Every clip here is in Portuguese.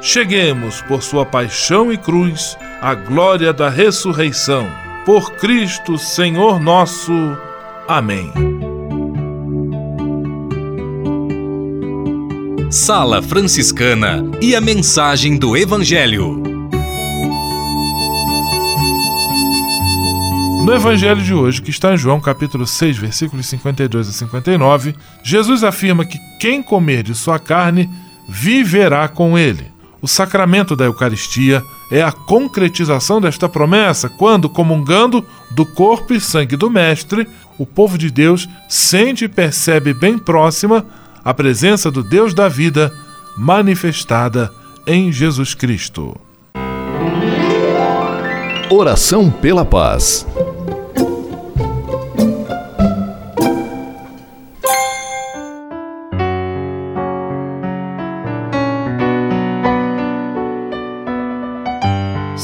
cheguemos, por sua paixão e cruz, à glória da ressurreição. Por Cristo, Senhor nosso. Amém. Sala Franciscana e a mensagem do Evangelho. No Evangelho de hoje, que está em João capítulo 6, versículos 52 a 59, Jesus afirma que quem comer de sua carne viverá com ele. O sacramento da Eucaristia é a concretização desta promessa quando, comungando do corpo e sangue do Mestre, o povo de Deus sente e percebe bem próxima a presença do Deus da vida manifestada em Jesus Cristo. Oração pela paz.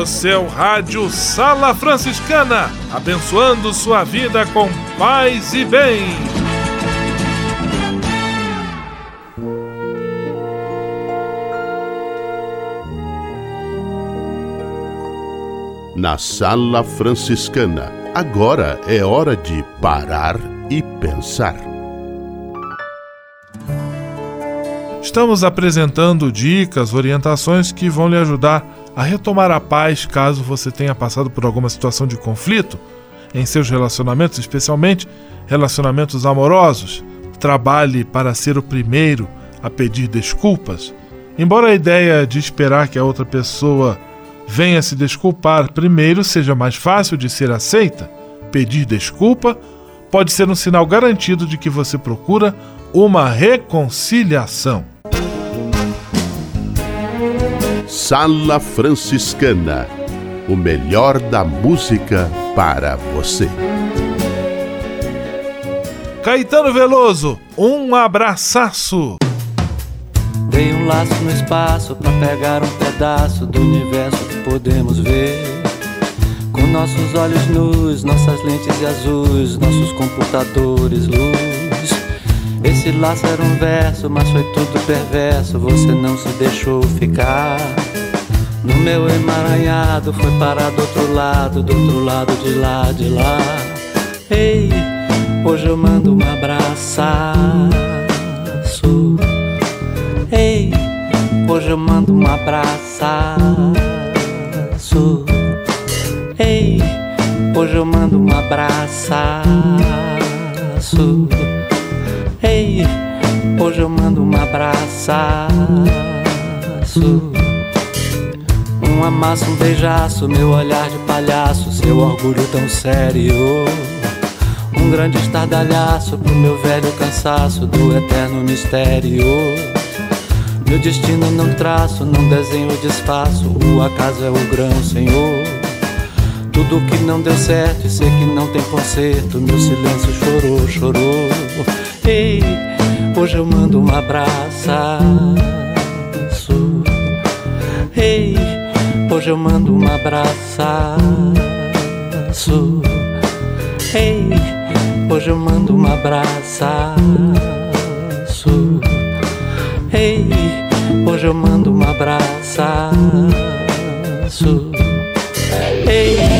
O seu rádio Sala Franciscana, abençoando sua vida com paz e bem. Na Sala Franciscana, agora é hora de parar e pensar. Estamos apresentando dicas, orientações que vão lhe ajudar a retomar a paz caso você tenha passado por alguma situação de conflito em seus relacionamentos, especialmente relacionamentos amorosos. Trabalhe para ser o primeiro a pedir desculpas. Embora a ideia de esperar que a outra pessoa venha se desculpar primeiro seja mais fácil de ser aceita, pedir desculpa pode ser um sinal garantido de que você procura uma reconciliação. Sala Franciscana o melhor da música para você. Caetano Veloso, um abraçaço. Dei um laço no espaço para pegar um pedaço do universo que podemos ver. Com nossos olhos nus, nossas lentes azuis, nossos computadores, luz. Esse laço era um verso, mas foi tudo perverso. Você não se deixou ficar. No meu emaranhado foi parar do outro lado, do outro lado de lá, de lá. Ei, hoje eu mando um abraço. Ei, hoje eu mando um abraço. Ei, hoje eu mando um abraço. Ei, hoje eu mando um abraço. Um amasso, um beijaço, meu olhar de palhaço, seu orgulho tão sério. Um grande estardalhaço pro meu velho cansaço do eterno mistério. Meu destino não traço, não desenho, desfaço. O acaso é o grão, Senhor. Tudo que não deu certo e sei que não tem conserto. Meu silêncio chorou, chorou. Ei, hoje eu mando um abraço. Ei, Hoje eu mando um abraço. Ei, hoje eu mando um abraço. Ei, hoje eu mando um abraço. Ei.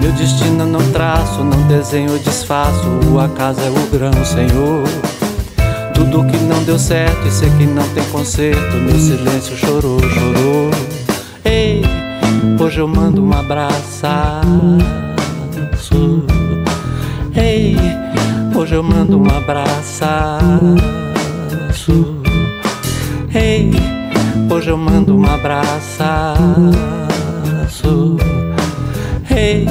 Meu destino não traço, não desenho, desfaço. O acaso é o grão, Senhor. Tudo que não deu certo e sei que não tem conserto. Meu silêncio chorou, chorou. Ei, hoje eu mando um abraço. Ei, hoje eu mando um abraço. Ei, hoje eu mando um abraço. Ei,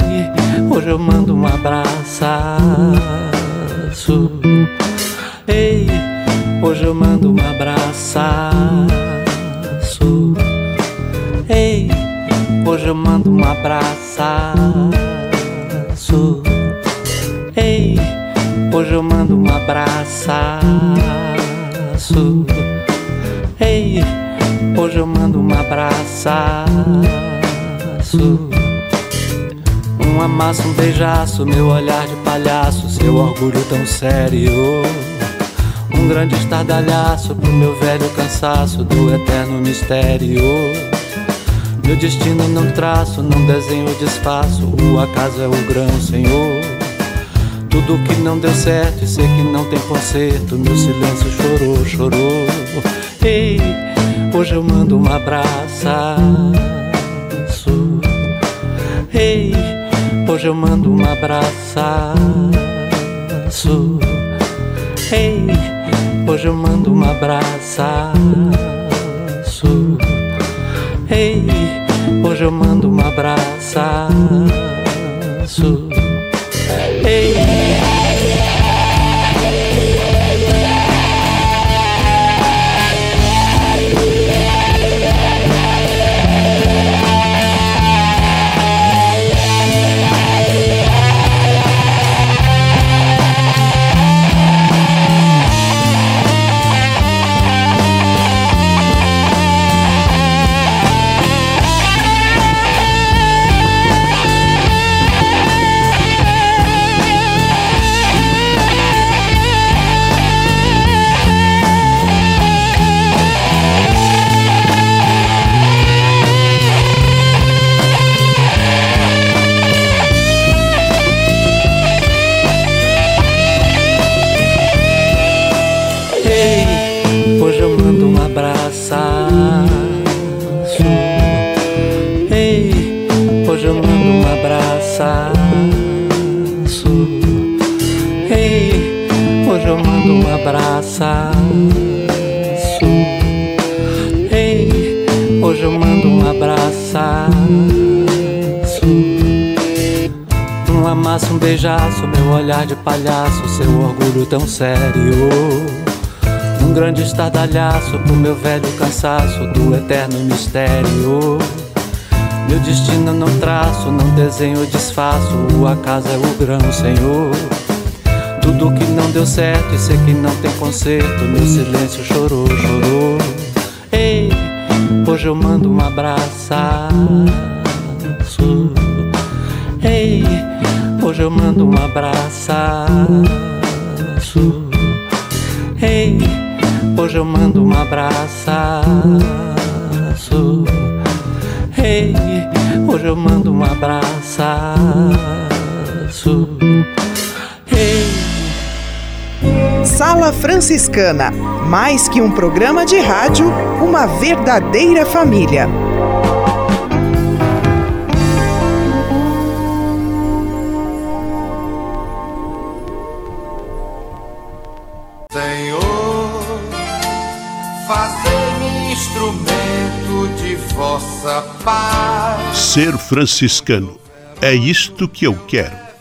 hoje eu mando um abraço. Ei, hoje eu mando um abraço. Ei, hoje eu mando um abraço. Ei, hoje eu mando um abraço. Ei, hoje eu mando um abraço. Um amasso, um beijaço, meu olhar de palhaço, seu orgulho tão sério. Um grande estardalhaço pro meu velho cansaço do eterno mistério. Meu destino não traço, não desenho, desfaço. O acaso é o grão, Senhor. Tudo que não deu certo e sei que não tem conserto. Meu silêncio chorou, chorou. Ei, hoje eu mando um abraço. Hoje eu mando um abraço. Ei, hoje eu mando um abraço. Ei, hoje eu mando um abraço. Ei. De palhaço, seu orgulho tão sério. Um grande estardalhaço pro meu velho cansaço do eterno mistério. Meu destino não traço, não desenho, desfaço. O acaso é o grão, Senhor. Tudo que não deu certo e sei que não tem conserto. Meu silêncio chorou, chorou. Ei, hoje eu mando um abraço. Ei, Hoje eu mando um abraço. Ei, hoje eu mando um abraço. Ei, hoje eu mando um abraço. Ei. Sala Franciscana, mais que um programa de rádio, uma verdadeira família. Ser franciscano. É isto que eu quero.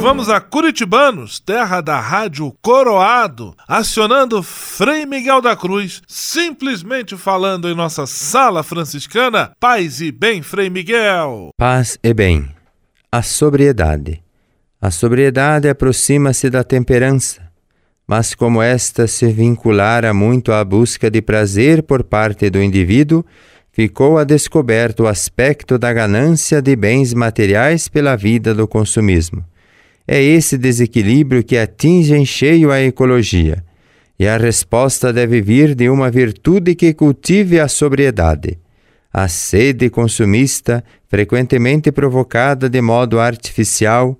Vamos a Curitibanos, terra da rádio Coroado, acionando Frei Miguel da Cruz, simplesmente falando em nossa sala franciscana. Paz e bem, Frei Miguel. Paz e bem. A sobriedade. A sobriedade aproxima-se da temperança, mas como esta se vinculara muito à busca de prazer por parte do indivíduo, ficou a descoberto o aspecto da ganância de bens materiais pela vida do consumismo. É esse desequilíbrio que atinge em cheio a ecologia, e a resposta deve vir de uma virtude que cultive a sobriedade. A sede consumista, frequentemente provocada de modo artificial,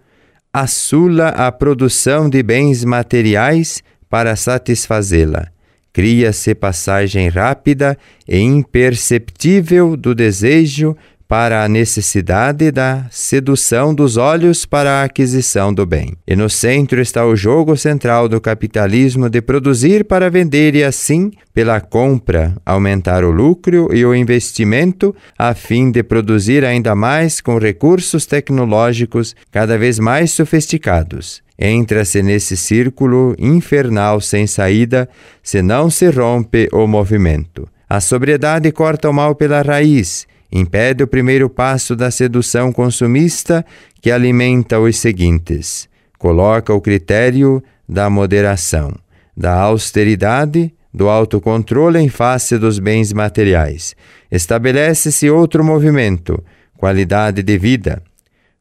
assula a produção de bens materiais para satisfazê-la. Cria-se passagem rápida e imperceptível do desejo para a necessidade da sedução dos olhos para a aquisição do bem. E no centro está o jogo central do capitalismo de produzir para vender e assim, pela compra, aumentar o lucro e o investimento a fim de produzir ainda mais com recursos tecnológicos cada vez mais sofisticados. Entra-se nesse círculo infernal sem saída se não se rompe o movimento. A sobriedade corta o mal pela raiz impede o primeiro passo da sedução consumista que alimenta os seguintes. Coloca o critério da moderação, da austeridade, do autocontrole em face dos bens materiais. Estabelece-se outro movimento, qualidade de vida,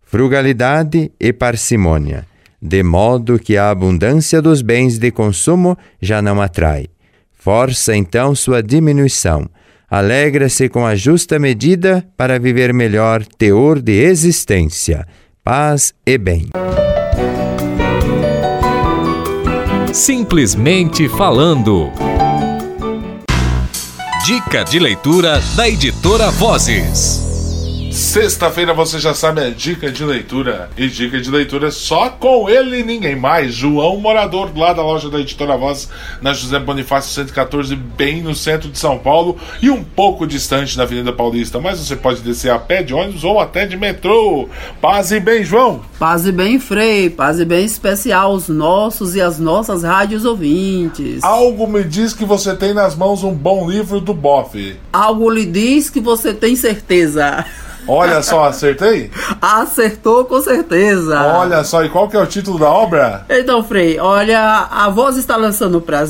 frugalidade e parcimônia, de modo que a abundância dos bens de consumo já não atrai. Força então sua diminuição, alegra-se com a justa medida para viver melhor teor de existência, paz e bem. Simplesmente falando. Dica de leitura da editora Vozes. Sexta-feira você já sabe a dica de leitura. E dica de leitura só com ele e ninguém mais. João Morador, lá da loja da Editora Voz, na José Bonifácio 114, bem no centro de São Paulo e um pouco distante da Avenida Paulista. Mas você pode descer a pé de ônibus ou até de metrô. Paz e bem, João. Paz e bem, Frei. Paz e bem especial aos nossos e as nossas rádios ouvintes. Algo me diz que você tem nas mãos um bom livro do Boff. Algo lhe diz que você tem certeza. Olha só, acertei? Acertou com certeza. Olha só, e qual que é o título da obra? Então, Frei, olha, a voz está lançando pra,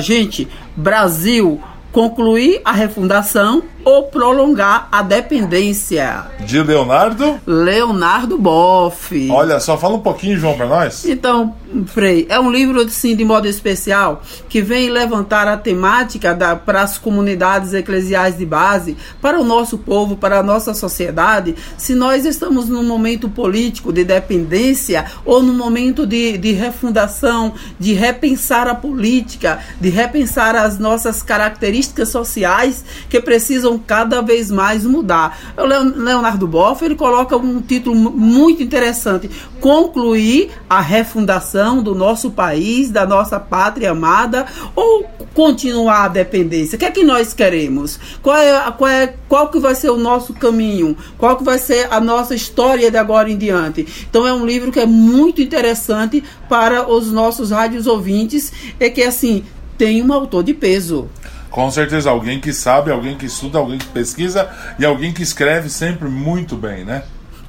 gente Brasil concluir a refundação ou prolongar a dependência. De Leonardo? Leonardo Boff. Olha só, fala um pouquinho, João, para nós. Então, Frei, é um livro sim, de modo especial que vem levantar a temática para as comunidades eclesiais de base, para o nosso povo, para a nossa sociedade, se nós estamos num momento político de dependência ou num momento de, de refundação, de repensar a política, de repensar as nossas características sociais que precisam precisam cada vez mais mudar. O Leonardo Boff ele coloca um título muito interessante: concluir a refundação do nosso país, da nossa pátria amada, ou continuar a dependência? O que é que nós queremos? Qual é, qual é qual que vai ser o nosso caminho? Qual que vai ser a nossa história de agora em diante? Então é um livro que é muito interessante para os nossos rádios ouvintes e que assim tem um autor de peso. Com certeza, alguém que sabe, alguém que estuda, alguém que pesquisa e alguém que escreve sempre muito bem, né?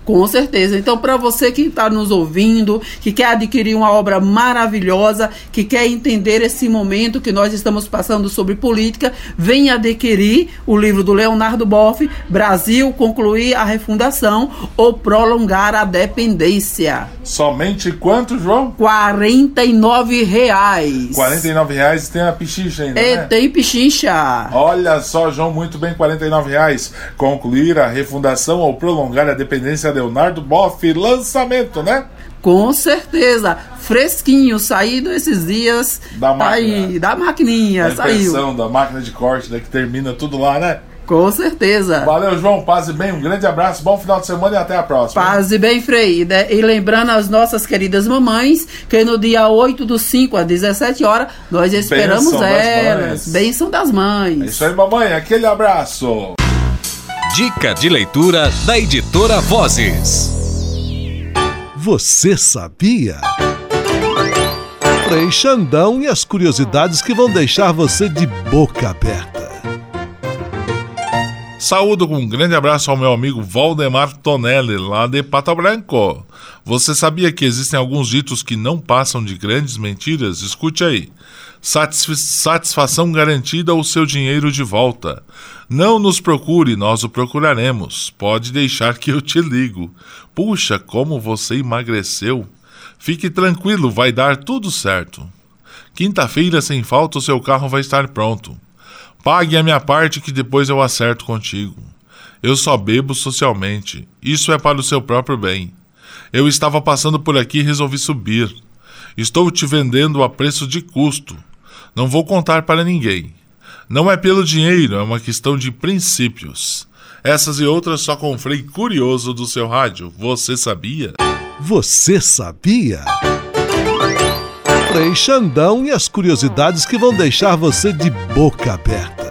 Com certeza. Então, para você que está nos ouvindo, que quer adquirir uma obra maravilhosa, que quer entender esse momento que nós estamos passando sobre política, venha adquirir o livro do Leonardo Boff, Brasil, concluir a refundação ou prolongar a dependência. Somente quanto, João? 49 reais. 49 reais tem a pichincha ainda, E né? tem pichincha. Olha só, João, muito bem, 49 reais. Concluir a refundação ou prolongar a dependência Leonardo Boff, lançamento, né? Com certeza. Fresquinho, saído esses dias. Da tá máquina. aí, da maquininha, A saiu. da máquina de corte, né, que termina tudo lá, né? Com certeza. Valeu, João, paz e bem, um grande abraço, bom final de semana e até a próxima. Paz e bem, Frei. né? E lembrando as nossas queridas mamães que no dia 8 do 5 às 17 horas nós esperamos Bênção das elas. Bênção das É mães. isso aí, mamãe, aquele abraço. Dica de leitura da editora Vozes. Você sabia? Frei Xandão e as curiosidades que vão deixar você de boca aberta. Saúdo com um grande abraço ao meu amigo Valdemar Tonelli, lá de Pato Branco. Você sabia que existem alguns ditos que não passam de grandes mentiras? Escute aí. Satisf- satisfação garantida ou seu dinheiro de volta. Não nos procure, nós o procuraremos. Pode deixar que eu te ligo. Puxa, como você emagreceu. Fique tranquilo, vai dar tudo certo. Quinta-feira, sem falta, o seu carro vai estar pronto. Pague a minha parte que depois eu acerto contigo. Eu só bebo socialmente. Isso é para o seu próprio bem. Eu estava passando por aqui e resolvi subir. Estou te vendendo a preço de custo. Não vou contar para ninguém. Não é pelo dinheiro, é uma questão de princípios. Essas e outras só com o Frei Curioso do seu rádio. Você sabia? Você sabia? Frei Xandão e as curiosidades que vão deixar você de boca aberta.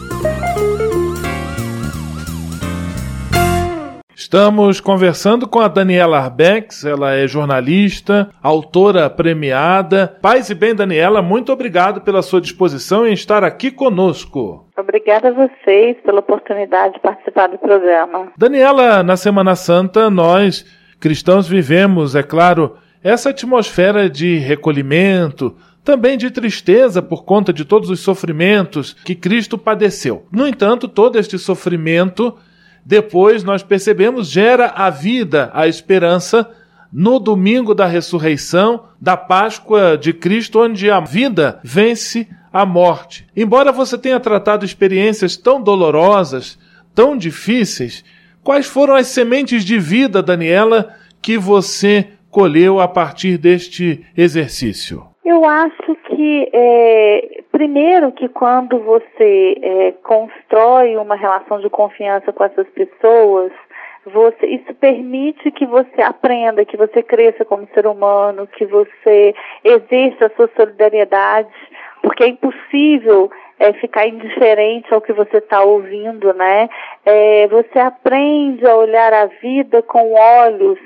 Estamos conversando com a Daniela Arbex, ela é jornalista, autora premiada. Paz e bem, Daniela, muito obrigado pela sua disposição em estar aqui conosco. Obrigada a vocês pela oportunidade de participar do programa. Daniela, na Semana Santa, nós cristãos vivemos, é claro, essa atmosfera de recolhimento, também de tristeza por conta de todos os sofrimentos que Cristo padeceu. No entanto, todo este sofrimento depois nós percebemos gera a vida, a esperança no domingo da ressurreição, da Páscoa de Cristo, onde a vida vence a morte. Embora você tenha tratado experiências tão dolorosas, tão difíceis, quais foram as sementes de vida, Daniela, que você colheu a partir deste exercício? Eu acho que, é, primeiro, que quando você é, constrói uma relação de confiança com essas pessoas, Você, isso permite que você aprenda, que você cresça como ser humano, que você exerça a sua solidariedade, porque é impossível é, ficar indiferente ao que você está ouvindo, né? É, você aprende a olhar a vida com olhos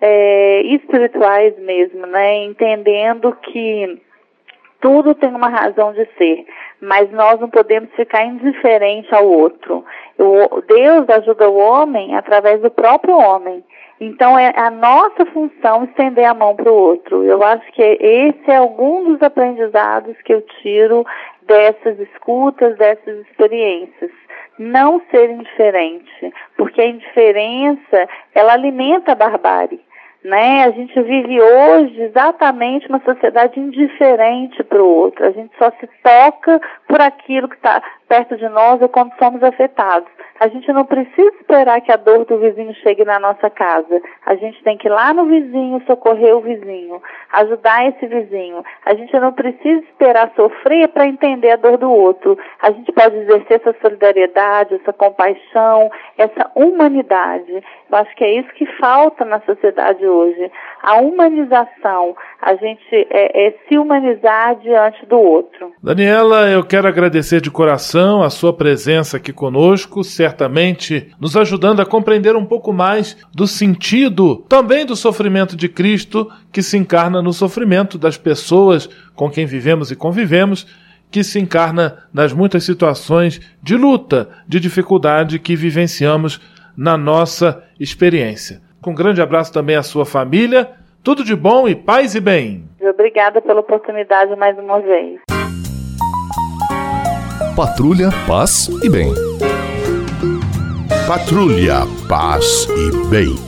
é, espirituais mesmo, né? Entendendo que tudo tem uma razão de ser, mas nós não podemos ficar indiferente ao outro. O, Deus ajuda o homem através do próprio homem. Então é a nossa função estender a mão para o outro. Eu acho que esse é algum dos aprendizados que eu tiro dessas escutas, dessas experiências. Não ser indiferente, porque a indiferença ela alimenta a barbárie. Né? A gente vive hoje exatamente uma sociedade indiferente para o outro. A gente só se toca por aquilo que está perto de nós ou quando somos afetados. A gente não precisa esperar que a dor do vizinho chegue na nossa casa. A gente tem que ir lá no vizinho, socorrer o vizinho, ajudar esse vizinho. A gente não precisa esperar sofrer para entender a dor do outro. A gente pode exercer essa solidariedade, essa compaixão, essa humanidade. Eu acho que é isso que falta na sociedade hoje. A humanização, a gente é, é se humanizar diante do outro. Daniela, eu quero agradecer de coração a sua presença aqui conosco, certamente nos ajudando a compreender um pouco mais do sentido também do sofrimento de Cristo que se encarna no sofrimento das pessoas com quem vivemos e convivemos que se encarna nas muitas situações de luta, de dificuldade que vivenciamos na nossa experiência. Com um grande abraço também à sua família. Tudo de bom e paz e bem. Obrigada pela oportunidade mais uma vez. Patrulha, paz e bem. Patrulha, paz e bem.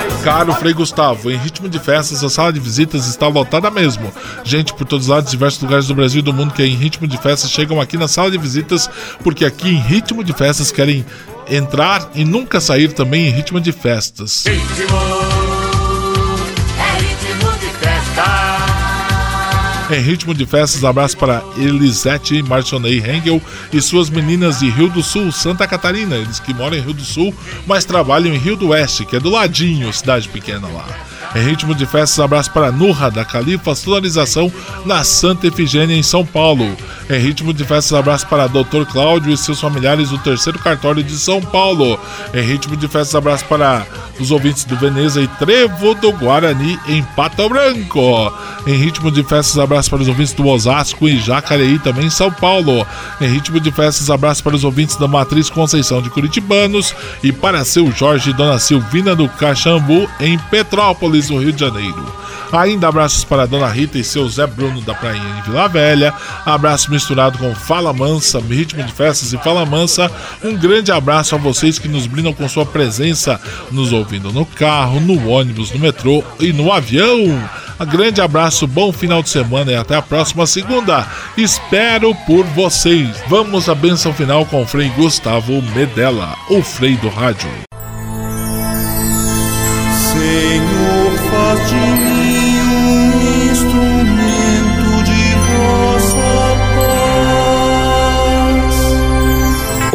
Caro Frei Gustavo, em ritmo de festas, a sala de visitas está lotada mesmo. Gente por todos os lados, diversos lugares do Brasil e do mundo que em ritmo de festas chegam aqui na sala de visitas, porque aqui em ritmo de festas querem entrar e nunca sair também em ritmo de festas. Ritmo, Em ritmo de festas, abraço para Elisete Marcionei Hengel e suas meninas de Rio do Sul, Santa Catarina. Eles que moram em Rio do Sul, mas trabalham em Rio do Oeste, que é do ladinho, cidade pequena lá. Em ritmo de festas, abraço para Nurra, da Califa Solarização, na Santa Efigênia, em São Paulo. Em ritmo de festas, abraço para Dr. Cláudio e seus familiares do terceiro cartório de São Paulo. Em ritmo de festas, abraço para os ouvintes do Veneza e Trevo do Guarani, em Pato Branco. Em ritmo de festas, abraço para os ouvintes do Osasco e Jacareí, também em São Paulo. Em ritmo de festas, abraço para os ouvintes da Matriz Conceição de Curitibanos e para seu Jorge e Dona Silvina do Caxambu, em Petrópolis, no Rio de Janeiro. Ainda abraços para Dona Rita e seu Zé Bruno da Prainha em Vila Velha. Abraço misturado com Fala Mansa, ritmo de festas e Fala Mansa. Um grande abraço a vocês que nos brindam com sua presença, nos ouvindo no carro, no ônibus, no metrô e no avião. Um grande abraço, bom final de semana e até a próxima segunda. Espero por vocês. Vamos à benção final com o Frei Gustavo Medella, o Frei do Rádio.